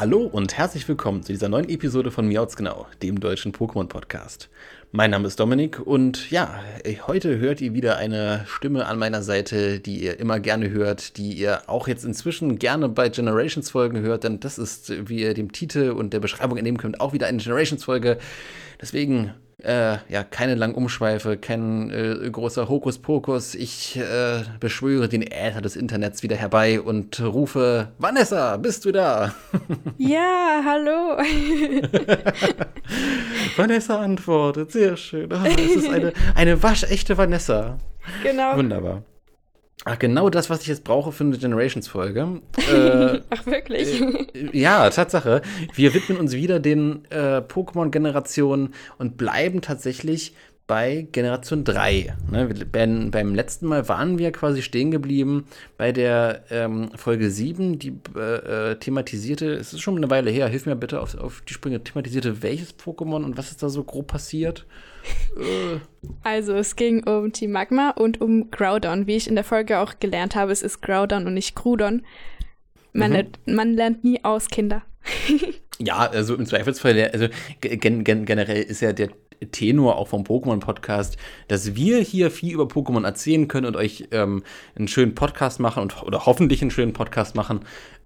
Hallo und herzlich willkommen zu dieser neuen Episode von Miauts Genau, dem deutschen Pokémon-Podcast. Mein Name ist Dominik und ja, heute hört ihr wieder eine Stimme an meiner Seite, die ihr immer gerne hört, die ihr auch jetzt inzwischen gerne bei Generations-Folgen hört, denn das ist, wie ihr dem Titel und der Beschreibung entnehmen könnt, auch wieder eine Generations-Folge. Deswegen äh, ja, keine langen Umschweife, kein äh, großer Hokuspokus. Ich äh, beschwöre den Äther des Internets wieder herbei und rufe: Vanessa, bist du da? Ja, hallo. Vanessa antwortet, sehr schön. Oh, es ist eine, eine waschechte Vanessa. Genau. Wunderbar. Ach, genau das, was ich jetzt brauche für eine Generations-Folge. Äh, Ach, wirklich? Äh, ja, Tatsache. Wir widmen uns wieder den äh, Pokémon-Generationen und bleiben tatsächlich bei Generation 3. Ne, beim, beim, letzten Mal waren wir quasi stehen geblieben bei der ähm, Folge 7, die äh, äh, thematisierte, es ist schon eine Weile her, hilf mir bitte auf, auf die Sprünge, thematisierte welches Pokémon und was ist da so grob passiert? Also es ging um Team Magma und um Groudon. Wie ich in der Folge auch gelernt habe, es ist Groudon und nicht Crudon. Man, mhm. lernt, man lernt nie aus, Kinder. ja, also im Zweifelsfall, also gen gen generell ist ja der Tenor auch vom Pokémon-Podcast, dass wir hier viel über Pokémon erzählen können und euch ähm, einen schönen Podcast machen und, oder hoffentlich einen schönen Podcast machen.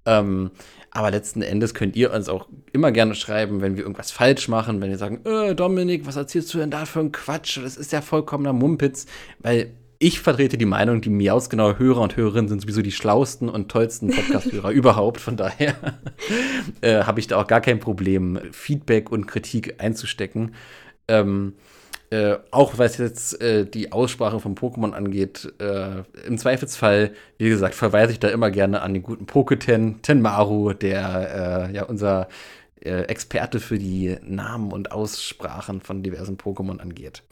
Ähm, aber letzten Endes könnt ihr uns auch immer gerne schreiben, wenn wir irgendwas falsch machen, wenn wir sagen, äh, Dominik, was erzählst du denn da für ein Quatsch? Das ist ja vollkommener Mumpitz, weil ich vertrete die Meinung, die Miaus-genaue Hörer und Hörerinnen sind sowieso die schlausten und tollsten Podcast-Hörer überhaupt. Von daher äh, habe ich da auch gar kein Problem, Feedback und Kritik einzustecken. Ähm, äh, auch was jetzt äh, die Aussprache von Pokémon angeht, äh, im Zweifelsfall, wie gesagt, verweise ich da immer gerne an den guten Poketen, Tenmaru, der äh, ja unser äh, Experte für die Namen und Aussprachen von diversen Pokémon angeht.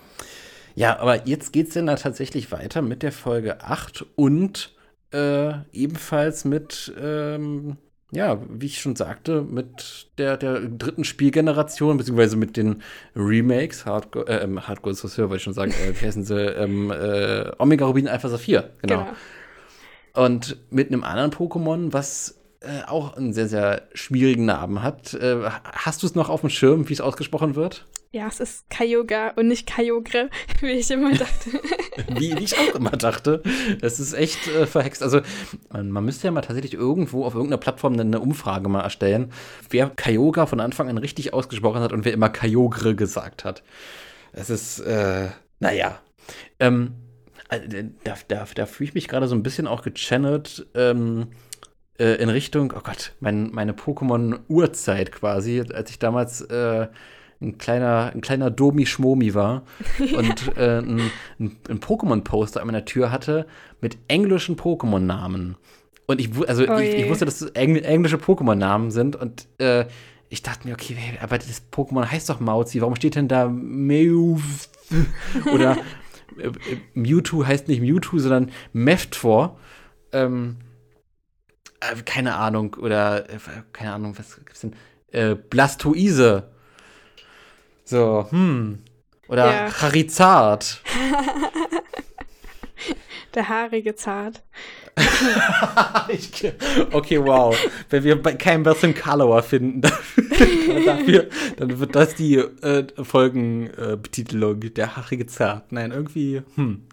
Ja, aber jetzt geht es dann da tatsächlich weiter mit der Folge 8 und ebenfalls mit ähm, ja, wie ich schon sagte, mit der, der dritten Spielgeneration, beziehungsweise mit den Remakes, Hardcore, äh, ähm, Hardcore Saussure, wollte ich schon sagen, äh, wie heißen sie, ähm, äh, Omega Rubin Alpha Saphir, genau. genau. Und mit einem anderen Pokémon, was äh, auch einen sehr, sehr schwierigen Namen hat. Äh, hast du es noch auf dem Schirm, wie es ausgesprochen wird? Ja, es ist Kyogre und nicht Kyogre, wie ich immer dachte. wie, wie, ich auch immer dachte. Das ist echt äh, verhext. Also, man, müsste ja mal tatsächlich irgendwo auf irgendeiner Plattform eine Umfrage mal erstellen, wer Kyogre von Anfang an richtig ausgesprochen hat und wer immer Kyogre gesagt hat. Es ist, äh, naja. Ähm, äh, da, da, da fühle ich mich gerade so ein bisschen auch gechannelt. Ähm, äh, in Richtung, oh Gott, mein, meine Pokémon-Urzeit quasi, als ich damals äh, ein kleiner, ein kleiner Domi-Schmomi war und äh, ein, ein, Pokémon-Poster an meiner Tür hatte mit englischen Pokémon-Namen. Und ich, also oh ich, ich, wusste, dass es engl englische Pokémon-Namen sind und äh, ich dachte mir, okay, aber das Pokémon heißt doch Mauzi, warum steht denn da Mew? Oder äh, Mewtwo heißt nicht Mewtwo, sondern Meftfor. Ähm, äh, keine Ahnung, oder äh, keine Ahnung, was gibt's denn? Äh, Blastoise. So, hm. Oder ja. Charizard. Der haarige Zart. ich, okay, wow. Wenn wir keinen besseren Color finden dafür, dann wird das die äh, Folgenbetitelung. Äh, der haarige Zart. Nein, irgendwie, hm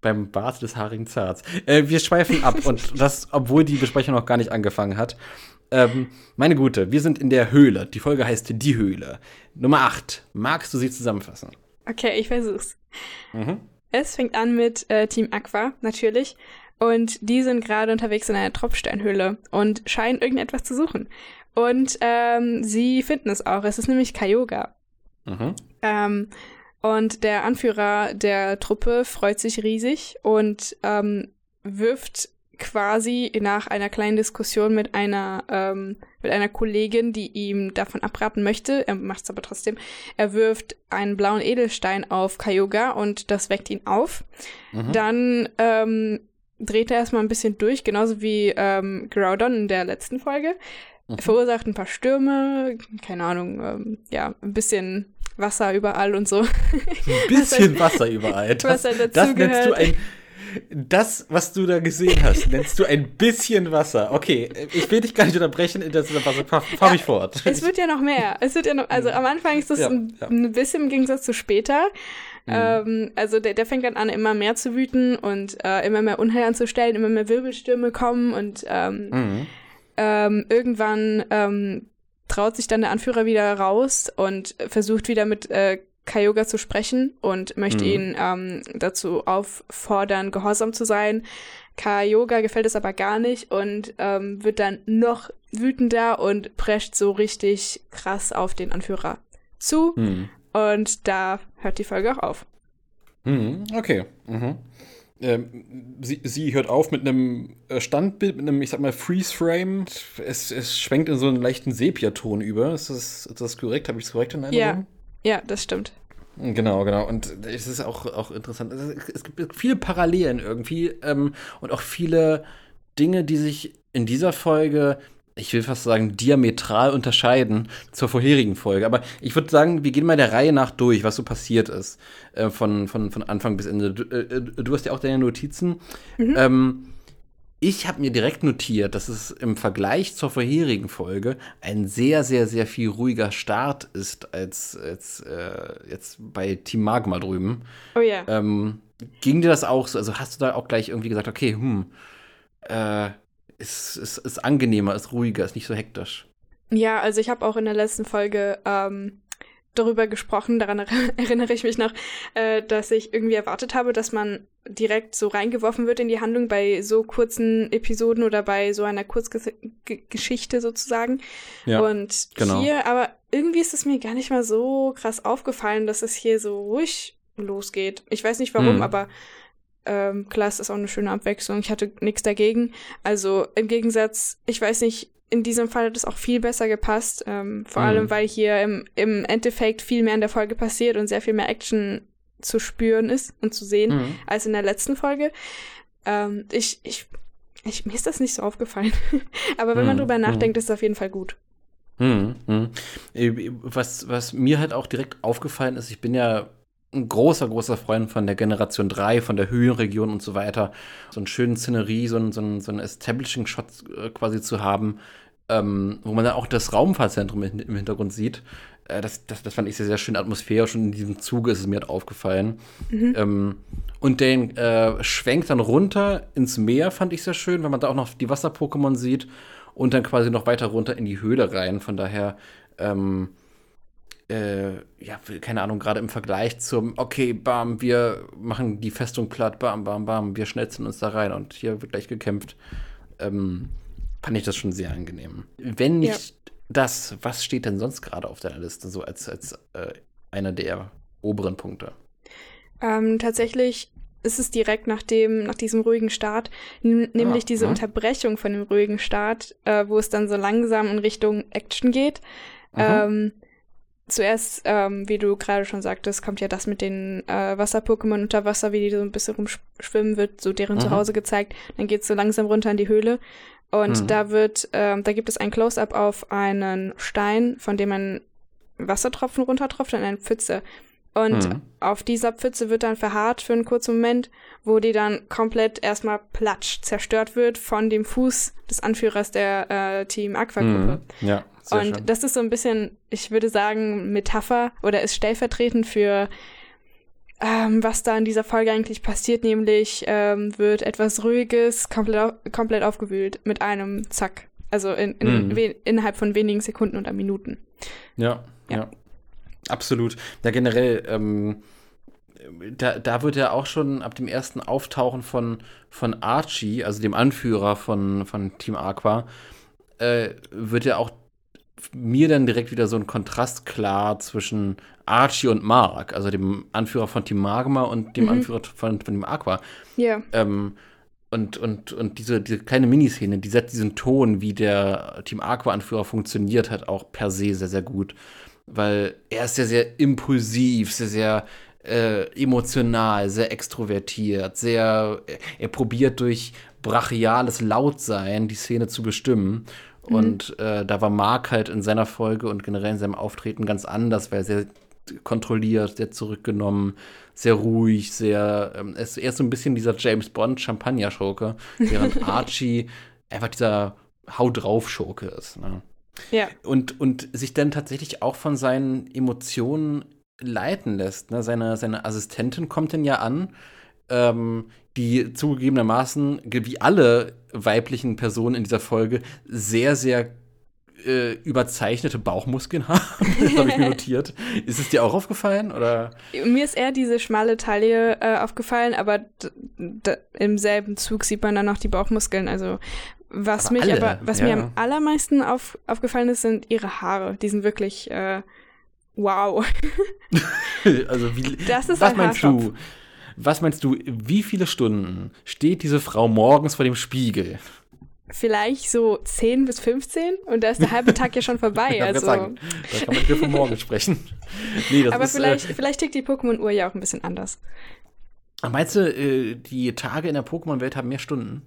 beim Bart des haarigen Zarts. Äh, wir schweifen ab und das, obwohl die Besprechung noch gar nicht angefangen hat. Ähm, meine Gute, wir sind in der Höhle. Die Folge heißt Die Höhle. Nummer 8. Magst du sie zusammenfassen? Okay, ich versuch's. Mhm. Es fängt an mit äh, Team Aqua, natürlich. Und die sind gerade unterwegs in einer Tropfsteinhöhle und scheinen irgendetwas zu suchen. Und ähm, sie finden es auch. Es ist nämlich Kyogre. Mhm. Ähm, und der Anführer der Truppe freut sich riesig und ähm, wirft quasi nach einer kleinen Diskussion mit einer ähm, mit einer Kollegin, die ihm davon abraten möchte, er macht es aber trotzdem, er wirft einen blauen Edelstein auf Kyogre und das weckt ihn auf. Mhm. Dann ähm, dreht er erstmal ein bisschen durch, genauso wie ähm, Groudon in der letzten Folge. Mhm. Verursacht ein paar Stürme, keine Ahnung, ähm, ja, ein bisschen Wasser überall und so. Ein bisschen Wasser überall. Das, was das nennst du ein. Das, was du da gesehen hast, nennst du ein bisschen Wasser. Okay, ich will dich gar nicht unterbrechen, das Wasser, fahr, fahr ja, mich fort. Es wird ja noch mehr. Es wird ja noch, also am Anfang ist das ja, ein, ja. ein, bisschen im Gegensatz zu später. Mhm. Ähm, also der, der fängt dann an, immer mehr zu wüten und äh, immer mehr Unheil anzustellen, immer mehr Wirbelstürme kommen und ähm, mhm. ähm, irgendwann ähm, traut sich dann der Anführer wieder raus und versucht wieder mit äh, Kyogre zu sprechen und möchte mhm. ihn ähm, dazu auffordern, gehorsam zu sein. Kyogre gefällt es aber gar nicht und ähm, wird dann noch wütender und prescht so richtig krass auf den Anführer zu. Mhm. Und da hört die Folge auch auf. Mhm, okay. Mhm. Ähm, sie, sie, hört auf mit einem äh, Standbild, mit einem, ich sag mal, Freeze-Frame. Es, es schwenkt in so einen leichten Sepia-Ton über. Ist das, ist das korrekt? Habe ich es korrekt in Erinnerung? Ja. ja, das stimmt. Genau, genau. Und es ist auch, auch interessant. Es gibt viele Parallelen irgendwie ähm, und auch viele Dinge, die sich in dieser Folge ich will fast sagen, diametral unterscheiden zur vorherigen Folge. Aber ich würde sagen, wir gehen mal der Reihe nach durch, was so passiert ist. Äh, von, von, von Anfang bis Ende. Du, äh, du hast ja auch deine Notizen. Mhm. Ähm, ich habe mir direkt notiert, dass es im Vergleich zur vorherigen Folge ein sehr, sehr, sehr viel ruhiger Start ist als, als äh, jetzt bei Team Magma drüben. Oh ja. Ähm, ging dir das auch so? Also hast du da auch gleich irgendwie gesagt, okay, hm, äh, ist, ist, ist angenehmer, ist ruhiger, ist nicht so hektisch. Ja, also ich habe auch in der letzten Folge ähm, darüber gesprochen, daran erinnere ich mich noch, äh, dass ich irgendwie erwartet habe, dass man direkt so reingeworfen wird in die Handlung bei so kurzen Episoden oder bei so einer Kurzgeschichte sozusagen. Ja, Und genau. hier, aber irgendwie ist es mir gar nicht mal so krass aufgefallen, dass es hier so ruhig losgeht. Ich weiß nicht warum, hm. aber ähm, klar, es ist auch eine schöne Abwechslung. Ich hatte nichts dagegen. Also im Gegensatz, ich weiß nicht, in diesem Fall hat es auch viel besser gepasst. Ähm, vor mhm. allem, weil hier im, im Endeffekt viel mehr in der Folge passiert und sehr viel mehr Action zu spüren ist und zu sehen mhm. als in der letzten Folge. Ähm, ich, ich, ich, mir ist das nicht so aufgefallen. Aber wenn mhm. man drüber mhm. nachdenkt, ist es auf jeden Fall gut. Mhm. Mhm. Äh, was, was mir halt auch direkt aufgefallen ist, ich bin ja ein großer, großer Freund von der Generation 3, von der Höhenregion und so weiter. So einen schönen Szenerie, so einen, so einen, so einen Establishing-Shot äh, quasi zu haben, ähm, wo man dann auch das Raumfahrtzentrum im Hintergrund sieht. Äh, das, das, das fand ich sehr, sehr schön atmosphärisch und in diesem Zuge ist es mir halt aufgefallen. Mhm. Ähm, und den äh, Schwenk dann runter ins Meer fand ich sehr schön, weil man da auch noch die Wasser-Pokémon sieht und dann quasi noch weiter runter in die Höhle rein. Von daher, ähm, äh, ja, keine Ahnung, gerade im Vergleich zum, okay, bam, wir machen die Festung platt, bam, bam, bam, wir schnetzeln uns da rein und hier wird gleich gekämpft, ähm, fand ich das schon sehr angenehm. Wenn nicht ja. das, was steht denn sonst gerade auf deiner Liste, so als, als äh, einer der oberen Punkte? Ähm, tatsächlich ist es direkt nach dem, nach diesem ruhigen Start, nämlich ah, diese ja. Unterbrechung von dem ruhigen Start, äh, wo es dann so langsam in Richtung Action geht. Ähm, zuerst, ähm, wie du gerade schon sagtest, kommt ja das mit den äh, Wasser-Pokémon unter Wasser, wie die so ein bisschen rumschwimmen, wird so deren mhm. Zuhause gezeigt. Dann geht es so langsam runter in die Höhle. Und mhm. da wird, ähm, da gibt es ein Close-up auf einen Stein, von dem ein Wassertropfen runtertropft in eine Pfütze. Und mhm. auf dieser Pfütze wird dann verharrt für einen kurzen Moment, wo die dann komplett erstmal platsch zerstört wird von dem Fuß des Anführers der äh, Team Aqua-Gruppe. Mhm. Ja. Sehr und schön. das ist so ein bisschen, ich würde sagen, Metapher oder ist stellvertretend für ähm, was da in dieser Folge eigentlich passiert, nämlich ähm, wird etwas Ruhiges komplett, komplett aufgewühlt mit einem Zack. Also in, in, mm. innerhalb von wenigen Sekunden oder Minuten. Ja, ja. ja. Absolut. Ja, generell, ähm, da, da wird ja auch schon ab dem ersten Auftauchen von, von Archie, also dem Anführer von, von Team Aqua, äh, wird ja auch mir dann direkt wieder so ein Kontrast klar zwischen Archie und Mark, also dem Anführer von Team Magma und dem Mhm. Anführer von, von dem Aqua. Ja. Ähm, und, und, und diese, diese kleine Miniszene, die setzt diesen Ton, wie der Team Aqua-Anführer funktioniert hat, auch per se sehr, sehr gut. Weil er ist sehr, sehr impulsiv, sehr, sehr äh, emotional, sehr extrovertiert, sehr, er, er probiert durch brachiales Lautsein die Szene zu bestimmen. Und äh, da war Mark halt in seiner Folge und generell in seinem Auftreten ganz anders, weil er sehr kontrolliert, sehr zurückgenommen, sehr ruhig, sehr, ähm, er ist er ist so ein bisschen dieser James Bond Champagner-Schurke, während Archie einfach dieser Hau drauf Schurke ist. Ne? Ja. Und, und sich dann tatsächlich auch von seinen Emotionen leiten lässt. Ne? Seine, seine Assistentin kommt dann ja an, ähm, die zugegebenermaßen, wie alle weiblichen Personen in dieser Folge, sehr, sehr äh, überzeichnete Bauchmuskeln haben. das habe ich mir notiert. Ist es dir auch aufgefallen? Oder? Mir ist eher diese schmale Taille äh, aufgefallen, aber im selben Zug sieht man dann noch die Bauchmuskeln. Also was Aber mich alle, aber, was ja. mir am allermeisten auf, aufgefallen ist, sind ihre Haare. Die sind wirklich äh, wow. also wie, Das ist was ein meinst Haarschopf. du? Was meinst du, wie viele Stunden steht diese Frau morgens vor dem Spiegel? Vielleicht so 10 bis 15 und da ist der halbe Tag ja schon vorbei. Ich wollte also. sagen, da kann man nicht mehr von morgen sprechen. Nee, aber ist, vielleicht, Äh, vielleicht tickt die Pokémon-Uhr ja auch ein bisschen anders. meinst du, äh, die Tage in der Pokémon-Welt haben mehr Stunden?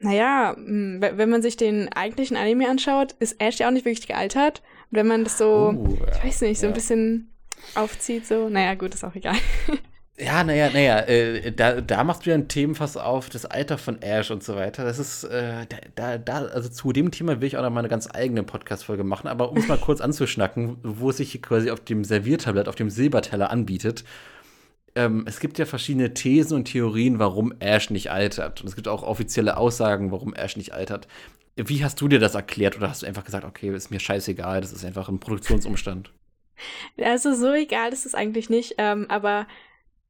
Naja, we- wenn man sich den eigentlichen Anime anschaut, ist Ash ja auch nicht wirklich gealtert. Und wenn man das so, Oh, ja. ich weiß nicht, so ein Ja. bisschen aufzieht, so, naja, gut, ist auch egal. Ja, naja, naja, äh, da, da machst du ja ein Themenfass auf, das Alter von Ash und so weiter. Das ist, äh, da, da, da, also zu dem Thema will ich auch noch mal eine ganz eigene Podcast-Folge machen, aber um es mal kurz anzuschnacken, wo es sich quasi auf dem Serviertablett, auf dem Silberteller anbietet. Ähm, es gibt ja verschiedene Thesen und Theorien, warum Ash nicht altert. Und es gibt auch offizielle Aussagen, warum Ash nicht altert. Wie hast du dir das erklärt oder hast du einfach gesagt, okay, ist mir scheißegal, das ist einfach ein Produktionsumstand? Also so egal ist es eigentlich nicht, ähm, aber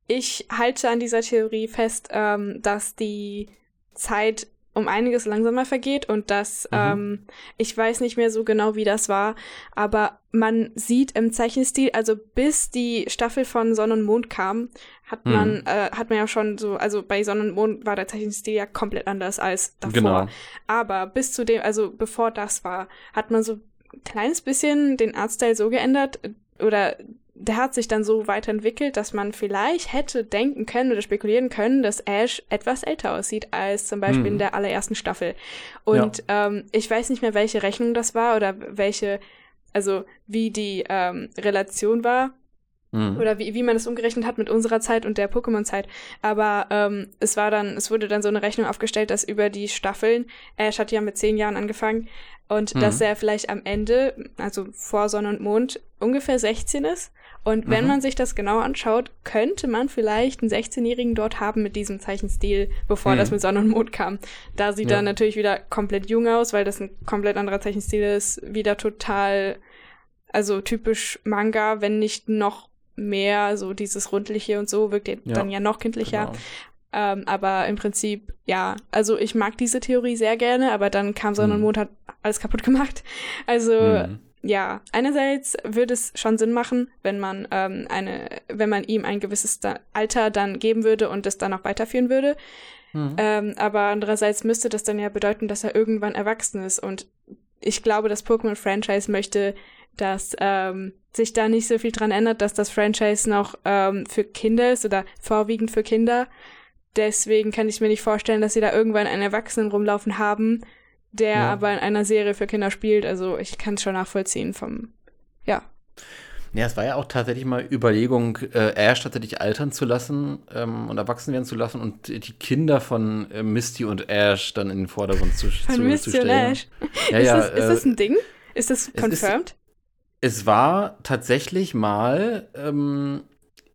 ich halte an dieser Theorie fest, ähm, dass die Zeit um einiges langsamer vergeht und dass Mhm. ähm, ich weiß nicht mehr so genau, wie das war, aber man sieht im Zeichenstil, also bis die Staffel von Sonne und Mond kam, hat Mhm. man äh, hat man ja schon so, also bei Sonne und Mond war der Zeichenstil ja komplett anders als davor. Genau. Aber bis zu dem, also bevor das war, hat man so ein kleines bisschen den Artstyle so geändert oder der hat sich dann so weiterentwickelt, dass man vielleicht hätte denken können oder spekulieren können, dass Ash etwas älter aussieht als zum Beispiel Hm. in der allerersten Staffel. Und ähm, ich weiß nicht mehr, welche Rechnung das war oder welche, also wie die ähm, Relation war Mhm. oder wie, wie man es umgerechnet hat mit unserer Zeit und der Pokémon-Zeit. Aber ähm, es war dann, es wurde dann so eine Rechnung aufgestellt, dass über die Staffeln, Ash hat ja mit zehn Jahren angefangen, und Mhm. dass er vielleicht am Ende, also vor Sonne und Mond, ungefähr 16 ist. Und wenn Mhm. man sich das genau anschaut, könnte man vielleicht einen 16-Jährigen dort haben mit diesem Zeichenstil, bevor Mhm. das mit Sonne und Mond kam. Da sieht Ja. er natürlich wieder komplett jung aus, weil das ein komplett anderer Zeichenstil ist, wieder total, also typisch Manga, wenn nicht noch mehr so dieses Rundliche und so, wirkt Ja, dann ja noch kindlicher. Genau. Ähm, aber im Prinzip, ja, also ich mag diese Theorie sehr gerne, aber dann kam Sonne und Mhm. Mond hat alles kaputt gemacht. Also Mhm. Ja, einerseits würde es schon Sinn machen, wenn man ähm, eine, wenn man ihm ein gewisses da Alter dann geben würde und es dann auch weiterführen würde. Mhm. Ähm, aber andererseits müsste das dann ja bedeuten, dass er irgendwann erwachsen ist. Und ich glaube, das Pokémon-Franchise möchte, dass ähm, sich da nicht so viel dran ändert, dass das Franchise noch ähm, für Kinder ist oder vorwiegend für Kinder. Deswegen kann ich mir nicht vorstellen, dass sie da irgendwann einen Erwachsenen rumlaufen haben, der Ja. aber in einer Serie für Kinder spielt. Also ich kann es schon nachvollziehen vom, ja. Ja, es war ja auch tatsächlich mal Überlegung, äh, Ash tatsächlich altern zu lassen ähm, und erwachsen werden zu lassen und die Kinder von äh, Misty und Ash dann in den Vordergrund zu, Von zu, Misty zu und stellen. Ash. Ja, ist, ja, das, ist äh, das ein Ding? Ist das ist- confirmed? Es war tatsächlich mal ähm,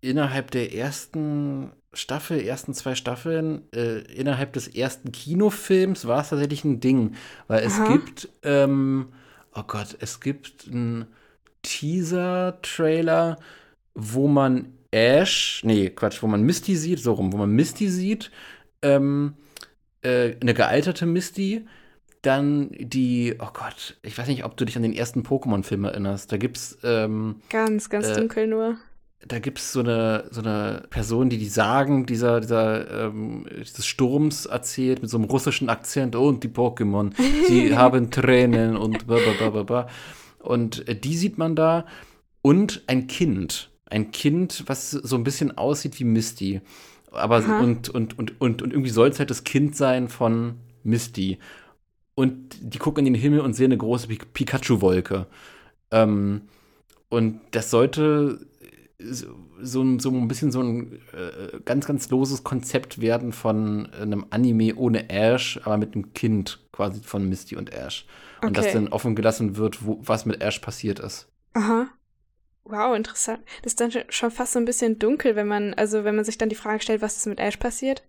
innerhalb der ersten Staffel, ersten zwei Staffeln, äh, innerhalb des ersten Kinofilms war es tatsächlich ein Ding. Weil es Aha. gibt, ähm, oh Gott, es gibt einen Teaser-Trailer, wo man Ash, nee, Quatsch, wo man Misty sieht, so rum, wo man Misty sieht, ähm, äh, eine gealterte Misty, dann die, oh Gott, ich weiß nicht, ob du dich an den ersten Pokémon-Film erinnerst. Da gibt's ähm, Ganz, ganz Äh, dunkel nur. Da gibt es so eine, so eine Person, die die Sagen dieser, dieser, ähm, dieses Sturms erzählt mit so einem russischen Akzent. Oh, und die Pokémon, sie haben Tränen und bla bla bla bla bla. Und äh, die sieht man da. Und ein Kind. Ein Kind, was so ein bisschen aussieht wie Misty. Aber Aha. und, und, und, und, und irgendwie soll es halt das Kind sein von Misty. Und die gucken in den Himmel und sehen eine große Pi- Pikachu-Wolke. Ähm, und das sollte so, so, ein- so ein bisschen so ein äh, ganz, ganz loses Konzept werden von einem Anime ohne Ash, aber mit einem Kind quasi von Misty und Ash. Und dass Okay. dann offen gelassen wird, wo, was mit Ash passiert ist. Aha. Wow, interessant. Das ist dann schon- schon fast so ein bisschen dunkel, wenn man, also wenn man sich dann die Frage stellt, was ist mit Ash passiert.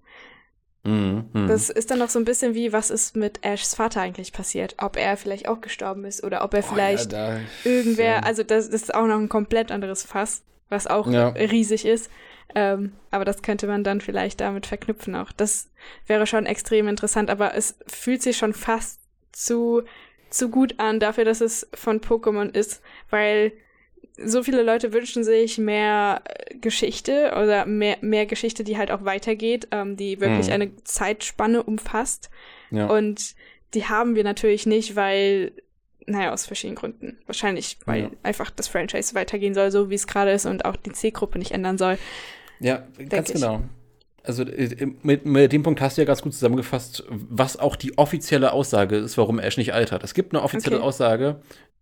Mhm, mhm. Das ist dann noch so ein bisschen wie, was ist mit Ashs Vater eigentlich passiert? Ob er vielleicht auch gestorben ist oder ob er Oh, vielleicht ja, da- irgendwer, also das, das ist auch noch ein komplett anderes Fass, was auch Ja. riesig ist. Ähm, aber das könnte man dann vielleicht damit verknüpfen auch. Das wäre schon extrem interessant, aber es fühlt sich schon fast zu, zu gut an dafür, dass es von Pokémon ist, weil so viele Leute wünschen sich mehr äh, Geschichte oder mehr, mehr Geschichte, die halt auch weitergeht, ähm, die wirklich Mhm. eine Zeitspanne umfasst. ja. Und die haben wir natürlich nicht, weil, naja, aus verschiedenen Gründen. Wahrscheinlich, weil Ja. einfach das Franchise weitergehen soll, so wie es gerade ist und auch die Zielgruppe nicht ändern soll. Ja, ganz ich. genau. Also äh, mit, mit dem Punkt hast du ja ganz gut zusammengefasst, was auch die offizielle Aussage ist, warum Ash nicht altert. Es gibt eine offizielle Okay. Aussage,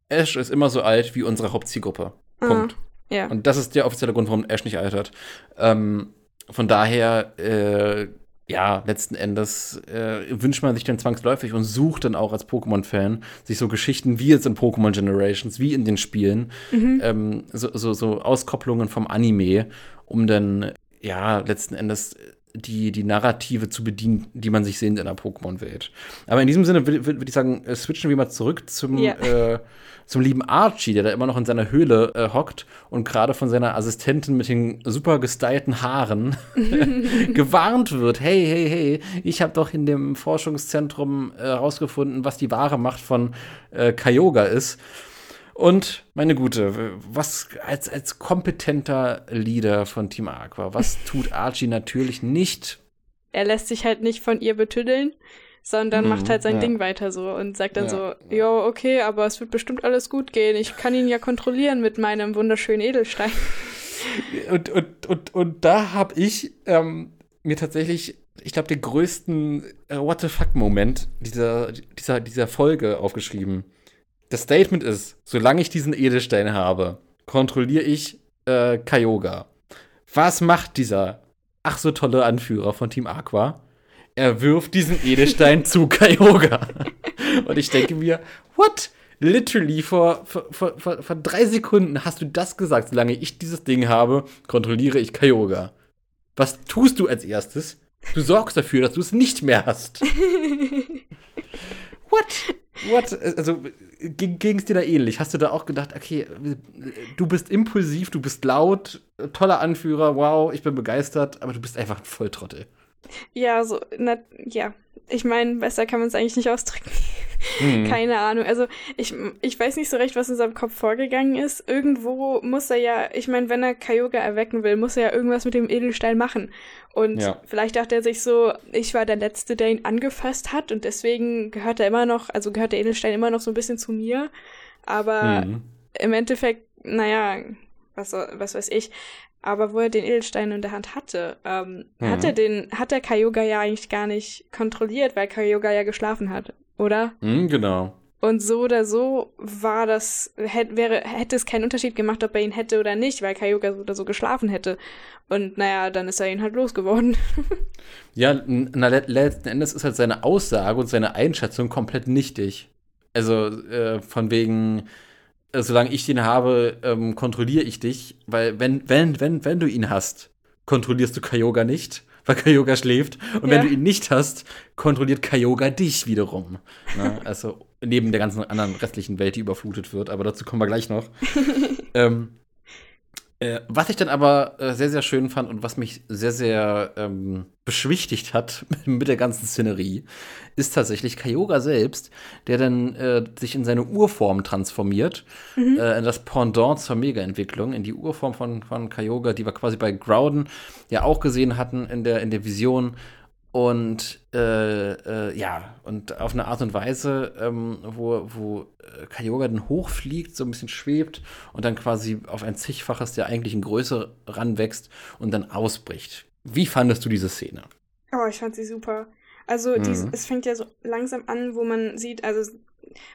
Ash ist immer so alt wie unsere Hauptzielgruppe. Punkt. Ah, ja. Und das ist der offizielle Grund, warum Ash nicht altert. Ähm, von daher, äh, ja, letzten Endes äh, wünscht man sich dann zwangsläufig und sucht dann auch als Pokémon-Fan sich so Geschichten wie jetzt in Pokémon Generations, wie in den Spielen, ähm, so, so, so Auskopplungen vom Anime, um dann, ja, letzten Endes die, die Narrative zu bedienen, die man sich sehnt in der Pokémon-Welt. Aber in diesem Sinne würde würd, ich sagen, äh, switchen wir mal zurück zum, Ja. äh, zum lieben Archie, der da immer noch in seiner Höhle äh, hockt und gerade von seiner Assistentin mit den super gestylten Haaren gewarnt wird. Hey, hey, hey, ich habe doch in dem Forschungszentrum herausgefunden, was die wahre Macht von äh, Kyogre ist. Und meine Gute, was als, als kompetenter Leader von Team Aqua, was tut Archie natürlich nicht? Er lässt sich halt nicht von ihr betüddeln, sondern Mhm, macht halt sein ja. Ding weiter so und sagt dann Ja, so, jo, okay, aber es wird bestimmt alles gut gehen. Ich kann ihn ja kontrollieren mit meinem wunderschönen Edelstein. Und, und, und, und da habe ich ähm, mir tatsächlich, ich glaube, den größten äh, What the fuck-Moment dieser, dieser, dieser Folge aufgeschrieben. Das Statement ist, solange ich diesen Edelstein habe, kontrolliere ich äh, Kyogre. Was macht dieser ach so tolle Anführer von Team Aqua? Er wirft diesen Edelstein zu Kyogre. Und ich denke mir, what? Literally vor, vor, vor, vor, drei Sekunden hast du das gesagt. Solange ich dieses Ding habe, kontrolliere ich Kyogre. Was tust du als erstes? Du sorgst dafür, dass du es nicht mehr hast. What? What? Also ging es dir da ähnlich? Hast du da auch gedacht, okay, du bist impulsiv, du bist laut, toller Anführer, wow, ich bin begeistert, aber du bist einfach ein Volltrottel. Ja, so, na, ja. Ich meine, besser kann man es eigentlich nicht ausdrücken. Hm. Keine Ahnung. Also, ich, ich weiß nicht so recht, was in seinem Kopf vorgegangen ist. Irgendwo muss er ja, ich meine, wenn er Kyogre erwecken will, muss er ja irgendwas mit dem Edelstein machen. Und Ja. vielleicht dachte er sich so, ich war der Letzte, der ihn angefasst hat und deswegen gehört er immer noch, also gehört der Edelstein immer noch so ein bisschen zu mir. Aber Hm. im Endeffekt, naja, was, was weiß ich. Aber wo er den Edelstein in der Hand hatte, ähm, Mhm. hat er den, hat der Kyogre ja eigentlich gar nicht kontrolliert, weil Kyogre ja geschlafen hat, oder? Hm, genau. Und so oder so war das, hätte, wäre, hätte es keinen Unterschied gemacht, ob er ihn hätte oder nicht, weil Kyogre so oder so geschlafen hätte. Und naja, dann ist er ihn halt losgeworden. Ja, na, le- letzten Endes ist halt seine Aussage und seine Einschätzung komplett nichtig. Also äh, von wegen, solange ich den habe, ähm, kontrolliere ich dich, weil wenn, wenn, wenn, wenn du ihn hast, kontrollierst du Kyogre nicht, weil Kyogre schläft. Und Ja. wenn du ihn nicht hast, kontrolliert Kyogre dich wiederum. Ne? Also neben der ganzen anderen restlichen Welt, die überflutet wird, aber dazu kommen wir gleich noch. ähm, Äh, was ich dann aber äh, sehr, sehr schön fand und was mich sehr, sehr ähm, beschwichtigt hat mit der ganzen Szenerie, ist tatsächlich Kyogre selbst, der dann äh, sich in seine Urform transformiert, mhm. äh, in das Pendant zur Mega-Entwicklung, in die Urform von, von Kyogre, die wir quasi bei Groudon ja auch gesehen hatten in der, in der Vision und äh, äh, ja, und auf eine Art und Weise, ähm, wo, wo äh, Kyogre dann hochfliegt, so ein bisschen schwebt und dann quasi auf ein zigfaches der eigentlichen Größe ranwächst und dann ausbricht. Wie fandest du diese Szene? Oh, ich fand sie super. Also mhm. dies, es fängt ja so langsam an, wo man sieht, also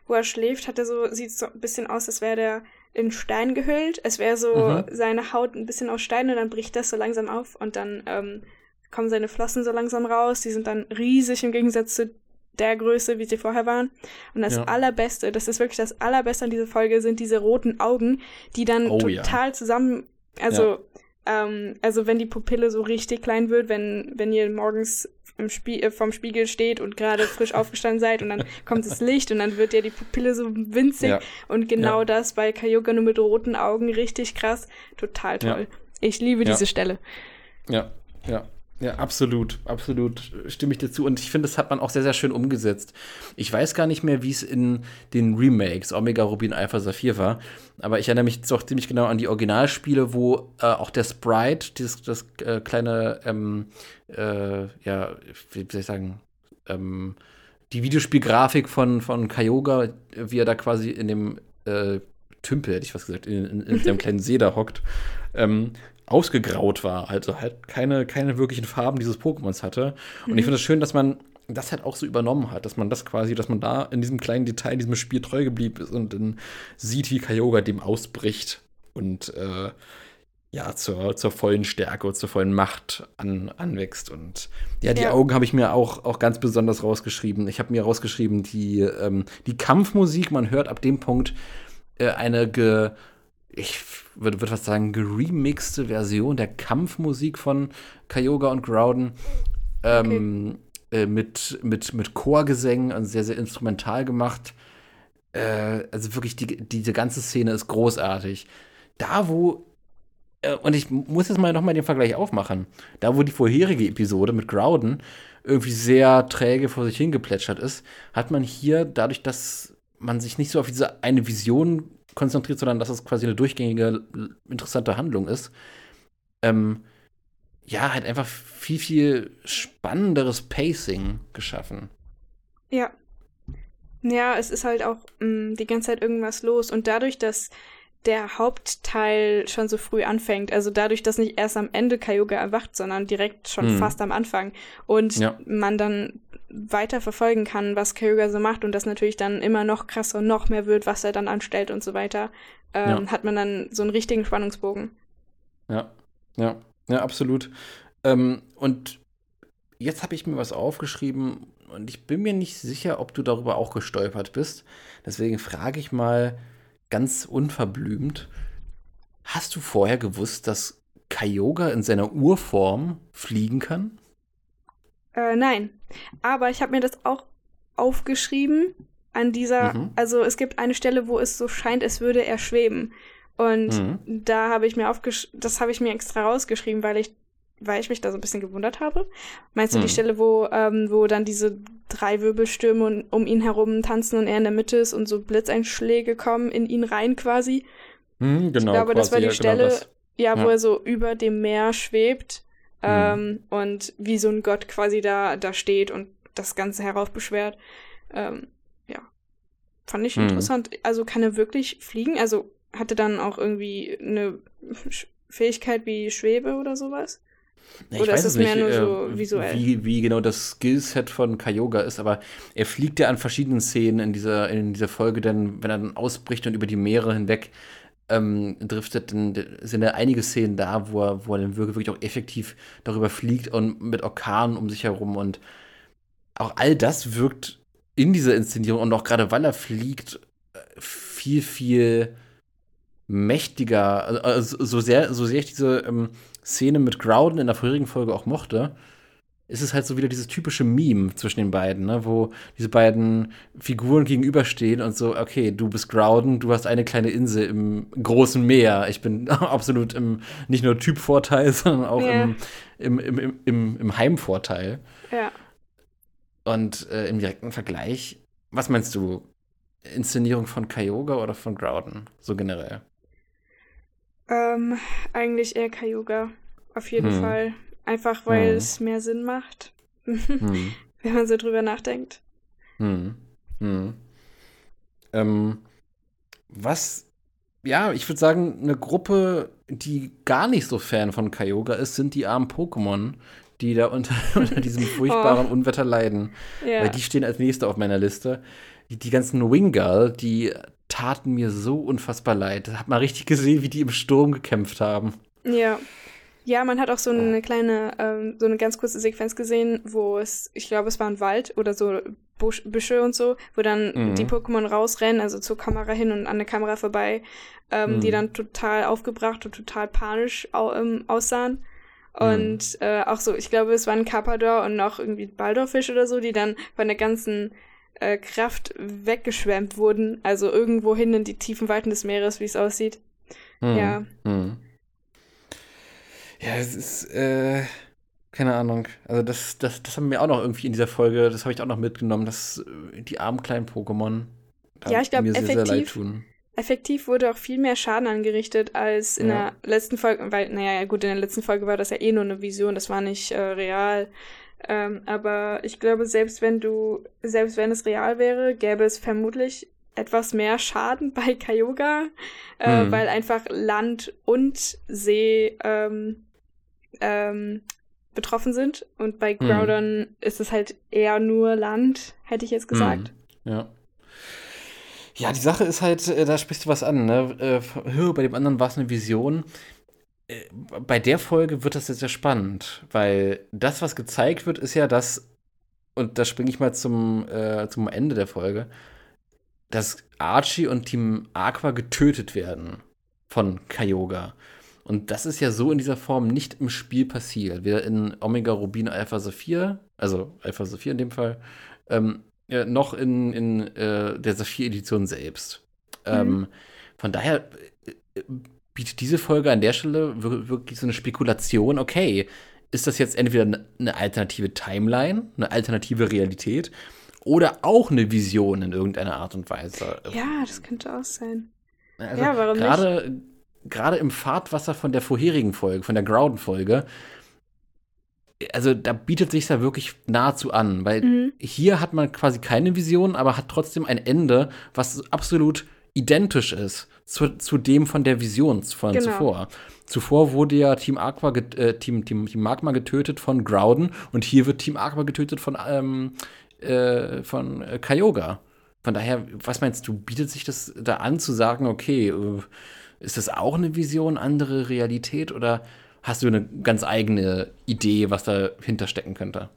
wo er schläft, hat er so, sieht so ein bisschen aus, als wäre der in Stein gehüllt. Es wäre so mhm. seine Haut ein bisschen aus Stein und dann bricht das so langsam auf und dann ähm, kommen seine Flossen so langsam raus. Die sind dann riesig im Gegensatz zu der Größe, wie sie vorher waren. Und das ja. Allerbeste, das ist wirklich das Allerbeste an dieser Folge, sind diese roten Augen, die dann oh, total ja. zusammen, also, ja. ähm, also wenn die Pupille so richtig klein wird, wenn, wenn ihr morgens im Spie äh, vom Spiegel steht und gerade frisch aufgestanden seid und dann kommt das Licht und dann wird ja die Pupille so winzig und genau das bei Kyogre nur mit roten Augen richtig krass, total toll. Ich liebe diese Stelle. Ja, ja. Ja, absolut, absolut stimme ich dir zu. Und ich finde, das hat man auch sehr, sehr schön umgesetzt. Ich weiß gar nicht mehr, wie es in den Remakes Omega Rubin Alpha Saphir war, aber ich erinnere mich doch ziemlich genau an die Originalspiele, wo äh, auch der Sprite, dieses, das äh, kleine, ähm, äh, ja, wie soll ich sagen, ähm, die Videospielgrafik von, von Kyogre, wie er da quasi in dem äh, Tümpel, hätte ich was gesagt, in, in, in dem kleinen See da hockt. Ähm, ausgegraut war, also halt keine, keine wirklichen Farben dieses Pokémons hatte. Und mhm. ich finde es das schön, dass man das halt auch so übernommen hat, dass man das quasi, dass man da in diesem kleinen Detail, in diesem Spiel treu geblieben ist und dann sieht, wie Kyogre dem ausbricht und äh, ja, zur, zur vollen Stärke und zur vollen Macht an, anwächst. Und ja, die ja. Augen habe ich mir auch, auch ganz besonders rausgeschrieben. Ich habe mir rausgeschrieben, die, ähm, die Kampfmusik, man hört ab dem Punkt äh, eine ge ich würde würd was sagen, geremixte Version der Kampfmusik von Kyogre und Groudon. Ähm, okay. äh, mit, mit, mit Chorgesängen, also sehr, sehr instrumental gemacht. Äh, also wirklich, die, diese ganze Szene ist großartig. Da, wo äh, und ich muss jetzt mal nochmal den Vergleich aufmachen. Da, wo die vorherige Episode mit Groudon irgendwie sehr träge vor sich hingeplätschert ist, hat man hier, dadurch, dass man sich nicht so auf diese eine Vision konzentriert, sondern dass es quasi eine durchgängige, interessante Handlung ist. Ähm, ja, halt einfach viel, viel spannenderes Pacing geschaffen. Ja. Ja, es ist halt auch mh, mm, die ganze Zeit irgendwas los. Und dadurch, dass der Hauptteil schon so früh anfängt. Also dadurch, dass nicht erst am Ende Kyogre erwacht, sondern direkt schon hm. fast am Anfang. Und ja. man dann weiter verfolgen kann, was Kyogre so macht und das natürlich dann immer noch krasser und noch mehr wird, was er dann anstellt und so weiter, ähm, ja. hat man dann so einen richtigen Spannungsbogen. Ja, ja, ja, absolut. Ähm, und jetzt habe ich mir was aufgeschrieben und ich bin mir nicht sicher, ob du darüber auch gestolpert bist. Deswegen frage ich mal, ganz unverblümt. Hast du vorher gewusst, dass Kyogre in seiner Urform fliegen kann? Äh, nein. Aber ich habe mir das auch aufgeschrieben an dieser, mhm. also es gibt eine Stelle, wo es so scheint, es würde er schweben. Und mhm. da habe ich mir aufgeschrieben, das habe ich mir extra rausgeschrieben, weil ich weil ich mich da so ein bisschen gewundert habe. Meinst du hm. die Stelle, wo, ähm, wo dann diese drei Wirbelstürme um ihn herum tanzen und er in der Mitte ist und so Blitzeinschläge kommen in ihn rein quasi? Hm, genau. Ich glaube, quasi, das war die ja, genau Stelle, genau ja, wo ja. er so über dem Meer schwebt hm. ähm, und wie so ein Gott quasi da, da steht und das Ganze heraufbeschwert. Ähm, ja. Fand ich hm. interessant. Also kann er wirklich fliegen? Also hatte dann auch irgendwie eine Fähigkeit wie Schwebe oder sowas? Ich Oder ist es mehr nur so äh, visuell? Wie, wie genau das Skillset von Kyogre ist, aber er fliegt ja an verschiedenen Szenen in dieser, in dieser Folge, denn wenn er dann ausbricht und über die Meere hinweg ähm, driftet, dann sind ja einige Szenen da, wo er, wo er dann wirklich auch effektiv darüber fliegt und mit Orkanen um sich herum und auch all das wirkt in dieser Inszenierung und auch gerade weil er fliegt, äh, viel, viel mächtiger, also, also so sehr, so sehr ich diese ähm, Szene mit Groudon in der vorherigen Folge auch mochte, ist es halt so wieder dieses typische Meme zwischen den beiden, ne? wo diese beiden Figuren gegenüberstehen und so, okay, du bist Grouden, du hast eine kleine Insel im großen Meer. Ich bin absolut im nicht nur Typvorteil, sondern auch ja. im, im, im, im, im Heimvorteil. Ja. Und äh, im direkten Vergleich, was meinst du? Inszenierung von Kyogre oder von Grouden, so generell? Ähm, eigentlich eher Kyogre, auf jeden hm. Fall. Einfach weil hm. es mehr Sinn macht, hm. wenn man so drüber nachdenkt. Hm. Hm. Ähm, was, ja, ich würde sagen, eine Gruppe, die gar nicht so Fan von Kyogre ist, sind die armen Pokémon, die da unter, unter diesem furchtbaren oh. Unwetter leiden. Ja. Weil die stehen als nächste auf meiner Liste. Die, die ganzen Wingull, die taten mir so unfassbar leid. Hat man richtig gesehen, wie die im Sturm gekämpft haben. Ja. Ja, man hat auch so eine kleine, ähm, so eine ganz kurze Sequenz gesehen, wo es, ich glaube, es war ein Wald oder so Busch, Büsche und so, wo dann mhm. die Pokémon rausrennen, also zur Kamera hin und an der Kamera vorbei, ähm, mhm. die dann total aufgebracht und total panisch au ähm, aussahen. Und mhm. äh, auch so, ich glaube, es waren Carpador und noch irgendwie Baldorfisch oder so, die dann von der ganzen äh, Kraft weggeschwemmt wurden. Also irgendwo hin in die tiefen Weiten des Meeres, wie es aussieht. Mhm. Ja. Mhm. Ja, es ist, äh, keine Ahnung. Also das, das, das haben wir auch noch irgendwie in dieser Folge, das habe ich auch noch mitgenommen, dass äh, die armen kleinen Pokémon ja, ich glaube, effektiv, effektiv wurde auch viel mehr Schaden angerichtet als in ja. der letzten Folge, weil, naja, gut, in der letzten Folge war das ja eh nur eine Vision, das war nicht äh, real. Ähm, aber ich glaube, selbst wenn du, selbst wenn es real wäre, gäbe es vermutlich etwas mehr Schaden bei Kyogre, äh, hm. weil einfach Land und See ähm, ähm, betroffen sind. Und bei hm. Groudon hm. ist es halt eher nur Land, hätte ich jetzt gesagt. Hm. Ja. Ja, die Sache ist halt, äh, da sprichst du was an. Ne? Äh, bei dem anderen war es eine Vision. Äh, bei der Folge wird das jetzt sehr spannend, weil das, was gezeigt wird, ist ja das, und da springe ich mal zum, äh, zum Ende der Folge, dass Archie und Team Aqua getötet werden von Kyogre. Und das ist ja so in dieser Form nicht im Spiel passiert. Weder in Omega Rubin Alpha Saphir, also Alpha Saphir in dem Fall, ähm, ja, noch in, in äh, der Saphir-Edition selbst. Mhm. Ähm, von daher äh, bietet diese Folge an der Stelle wirklich so eine Spekulation, okay, ist das jetzt entweder eine alternative Timeline, eine alternative Realität oder auch eine Vision in irgendeiner Art und Weise? Ja, das könnte auch sein. Also ja, warum grade, nicht? gerade im Fahrtwasser von der vorherigen Folge, von der Ground-Folge, also da bietet sich da wirklich nahezu an, weil mhm. hier hat man quasi keine Vision, aber hat trotzdem ein Ende, was absolut identisch ist zu, zu dem von der Vision von genau. zuvor. Zuvor wurde ja Team Aqua, äh, Team, Team, Team Magma getötet von Grouden und hier wird Team Aqua getötet von, ähm, äh, von äh, Kyogre. Von daher, was meinst du, bietet sich das da an zu sagen, okay, äh, ist das auch eine Vision, andere Realität oder hast du eine ganz eigene Idee, was dahinter stecken könnte?